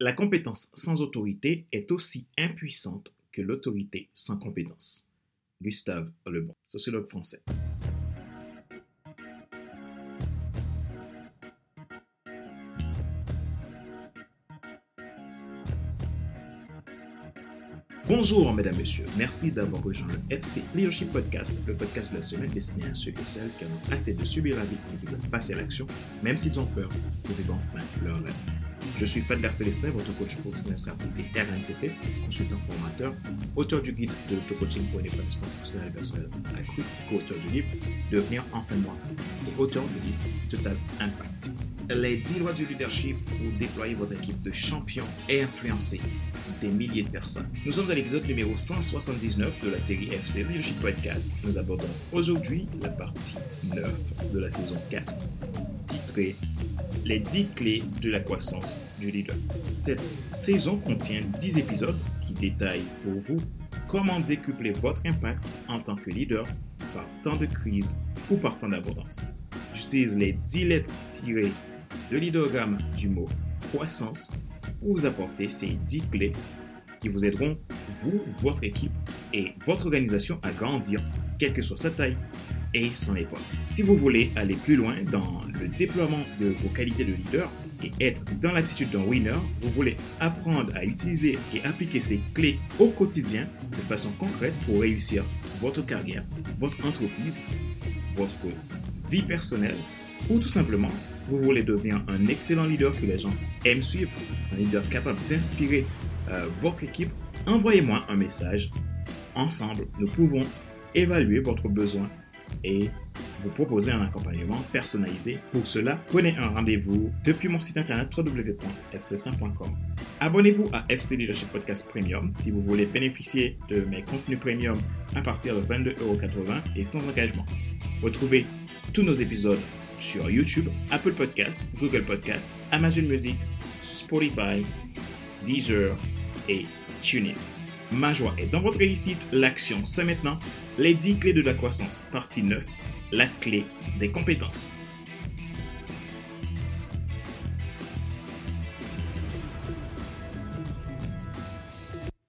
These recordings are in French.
La compétence sans autorité est aussi impuissante que l'autorité sans compétence. Gustave Lebon, sociologue français. Bonjour mesdames, messieurs. Merci d'avoir rejoint le FC Leadership Podcast, le podcast de la semaine destiné à ceux et celles qui en ont assez de subir la vie et qui veulent passer à l'action, même s'ils ont peur, pour vivre enfin leur rêve. Je suis Fadler Célestin, votre coach professionnel certifié RNCP, consultant formateur, auteur du guide de l'auto-coaching pour une épanouissement professionnel et personnel accru, co-auteur du livre Devenir enfin moi, auteur du livre Total Impact. Les 10 lois du leadership pour déployer votre équipe de champions et influencer des milliers de personnes. Nous sommes à l'épisode numéro 179 de la série FC Leadership Podcast. Nous abordons aujourd'hui la partie 9 de la saison 4, titrée Les 10 clés de la croissance du leader. Cette saison contient 10 épisodes qui détaillent pour vous comment décupler votre impact en tant que leader par temps de crise ou par temps d'abondance. J'utilise les 10 lettres tirées de l'idéogramme du mot croissance pour vous apporter ces 10 clés qui vous aideront, vous, votre équipe et votre organisation à grandir, quelle que soit sa taille et son époque. Si vous voulez aller plus loin dans le déploiement de vos qualités de leader et être dans l'attitude d'un winner, vous voulez apprendre à utiliser et appliquer ces clés au quotidien de façon concrète pour réussir votre carrière, votre entreprise, votre vie personnelle ou tout simplement vous voulez devenir un excellent leader que les gens aiment suivre, un leader capable d'inspirer euh, votre équipe, envoyez-moi un message. Ensemble, nous pouvons évaluer votre besoin et vous proposer un accompagnement personnalisé. Pour cela, prenez un rendez-vous depuis mon site internet www.fc5.com. Abonnez-vous à FC Leadership Podcast Premium si vous voulez bénéficier de mes contenus premium à partir de 22,80€ et sans engagement. Retrouvez tous nos épisodes sur YouTube, Apple Podcast, Google Podcast, Amazon Music, Spotify, Deezer et TuneIn. Ma joie est dans votre réussite. L'action, c'est maintenant. Les 10 clés de la croissance, partie 9. La clé des compétences.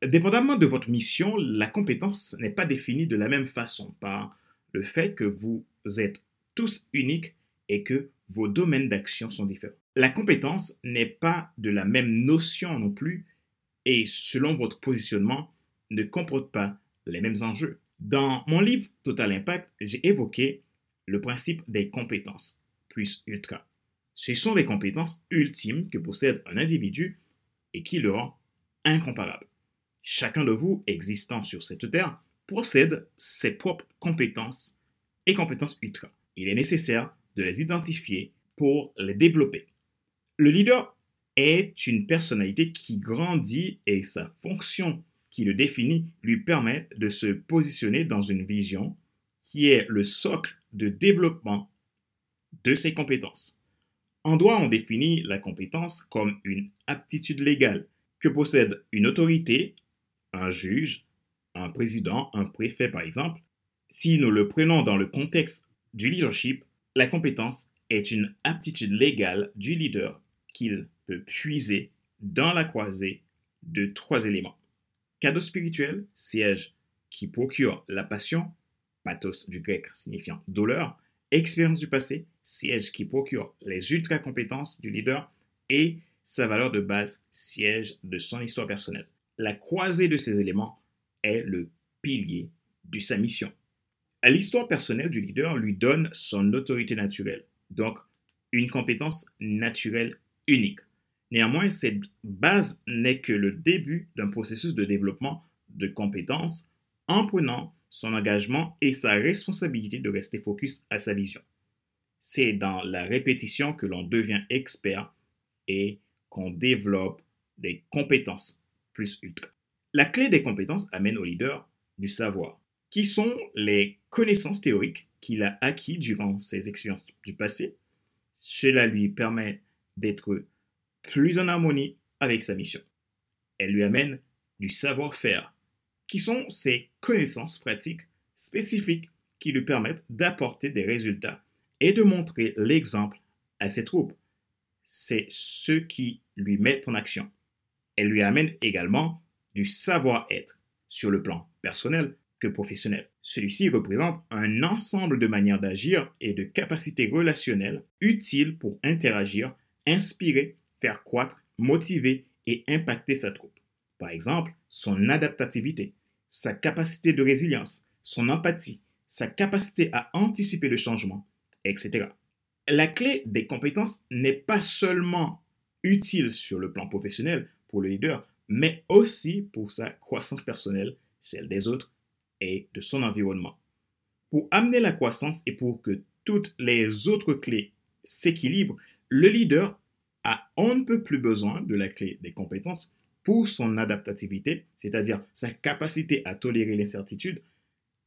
Dépendamment de votre mission, la compétence n'est pas définie de la même façon par le fait que vous êtes tous uniques et que vos domaines d'action sont différents. La compétence n'est pas de la même notion non plus et selon votre positionnement ne comporte pas les mêmes enjeux. Dans mon livre Total Impact, j'ai évoqué le principe des compétences plus ultra. Ce sont les compétences ultimes que possède un individu et qui le rend incomparable. Chacun de vous existant sur cette terre possède ses propres compétences et compétences ultra. Il est nécessaire de les identifier pour les développer. Le leader est une personnalité qui grandit et sa fonction qui le définit lui permet de se positionner dans une vision qui est le socle de développement de ses compétences. En droit, on définit la compétence comme une aptitude légale que possède une autorité, un juge, un président, un préfet par exemple. Si nous le prenons dans le contexte du leadership, la compétence est une aptitude légale du leader qu'il puiser dans la croisée de trois éléments. Cadeau spirituel, siège qui procure la passion, pathos du grec signifiant douleur, expérience du passé, siège qui procure les ultra-compétences du leader et sa valeur de base, siège de son histoire personnelle. La croisée de ces éléments est le pilier de sa mission. L'histoire personnelle du leader lui donne son autorité naturelle, donc une compétence naturelle unique. Néanmoins, cette base n'est que le début d'un processus de développement de compétences en prenant son engagement et sa responsabilité de rester focus à sa vision. C'est dans la répétition que l'on devient expert et qu'on développe des compétences plus ultra. La clé des compétences amène au leader du savoir qui sont les connaissances théoriques qu'il a acquis durant ses expériences du passé. Cela lui permet d'être plus en harmonie avec sa mission. Elle lui amène du savoir-faire, qui sont ses connaissances pratiques spécifiques qui lui permettent d'apporter des résultats et de montrer l'exemple à ses troupes. C'est ce qui lui met en action. Elle lui amène également du savoir-être sur le plan personnel que professionnel. Celui-ci représente un ensemble de manières d'agir et de capacités relationnelles utiles pour interagir, inspirer, faire croître, motiver et impacter sa troupe. Par exemple, son adaptativité, sa capacité de résilience, son empathie, sa capacité à anticiper le changement, etc. La clé des compétences n'est pas seulement utile sur le plan professionnel pour le leader, mais aussi pour sa croissance personnelle, celle des autres et de son environnement. Pour amener la croissance et pour que toutes les autres clés s'équilibrent, le leader a on ne peut plus besoin de la clé des compétences pour son adaptativité, c'est-à-dire sa capacité à tolérer l'incertitude,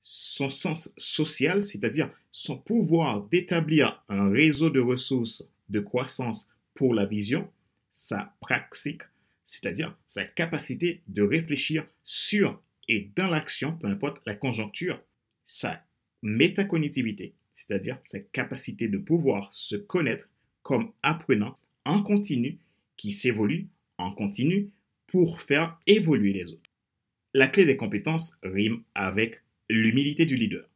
son sens social, c'est-à-dire son pouvoir d'établir un réseau de ressources de croissance pour la vision, sa praxique, c'est-à-dire sa capacité de réfléchir sur et dans l'action, peu importe la conjoncture, sa métacognitivité, c'est-à-dire sa capacité de pouvoir se connaître comme apprenant en continu qui s'évolue en continu pour faire évoluer les autres. La clé des compétences rime avec l'humilité du leader.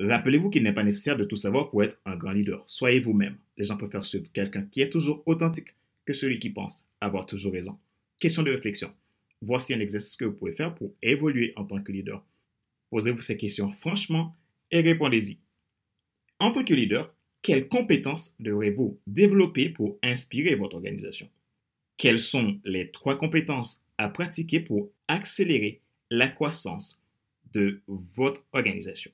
Rappelez-vous qu'il n'est pas nécessaire de tout savoir pour être un grand leader. Soyez vous-même. Les gens préfèrent suivre quelqu'un qui est toujours authentique que celui qui pense avoir toujours raison. Question de réflexion. Voici un exercice que vous pouvez faire pour évoluer en tant que leader. Posez-vous ces questions franchement et répondez-y. En tant que leader, quelles compétences devrez-vous développer pour inspirer votre organisation? Quelles sont les trois compétences à pratiquer pour accélérer la croissance de votre organisation?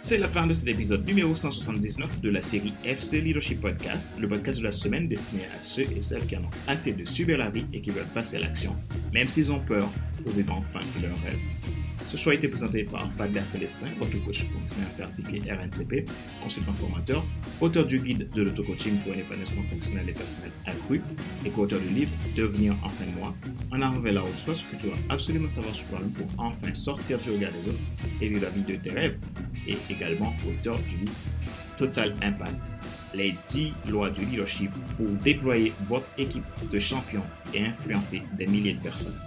C'est la fin de cet épisode numéro 179 de la série FC Leadership Podcast, le podcast de la semaine destiné à ceux et celles qui en ont assez de subir la vie et qui veulent passer à l'action, même s'ils ont peur, pour vivre enfin leur rêve. Ce choix a été présenté par Fabien Célestin, votre coach professionnel certifié RNCP, consultant formateur, auteur du guide de l'auto-coaching pour un épanouissement professionnel et personnel accru et co-auteur du livre Devenir enfin moi, en avant vers la haute ce que tu dois absolument savoir sur toi-même pour enfin sortir du regard des autres et vivre la vie de tes rêves, et également auteur du livre Total Impact, les 10 lois du leadership pour déployer votre équipe de champions et influencer des milliers de personnes.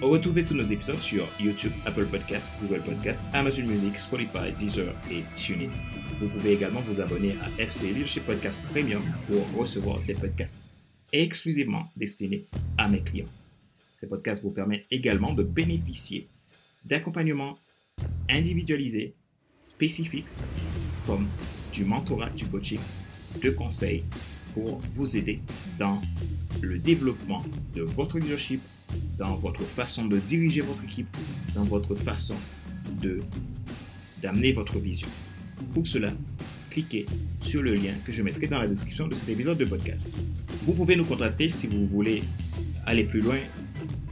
Retrouvez tous nos épisodes sur YouTube, Apple Podcast, Google Podcast, Amazon Music, Spotify, Deezer et TuneIn. Vous pouvez également vous abonner à FC Leadership Podcast Premium pour recevoir des podcasts exclusivement destinés à mes clients. Ces podcasts vous permettent également de bénéficier d'accompagnement individualisé, spécifique, comme du mentorat, du coaching, de conseils pour vous aider dans le développement de votre leadership dans votre façon de diriger votre équipe, dans votre façon de d'amener votre vision. Pour cela, cliquez sur le lien que je mettrai dans la description de cet épisode de podcast. Vous pouvez nous contacter si vous voulez aller plus loin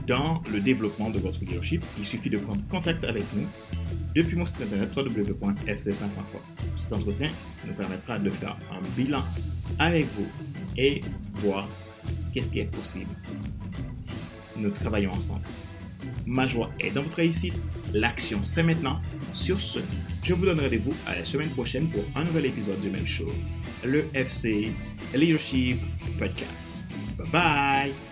dans le développement de votre leadership. Il suffit de prendre contact avec nous depuis mon site internet www.fc5.com. Cet entretien nous permettra de faire un bilan avec vous et voir qu'est-ce qui est possible nous travaillons ensemble. Ma joie est dans votre réussite. L'action, c'est maintenant. Sur ce, je vous donne rendez-vous à la semaine prochaine pour un nouvel épisode du même show, le FC Leadership Podcast. Bye bye!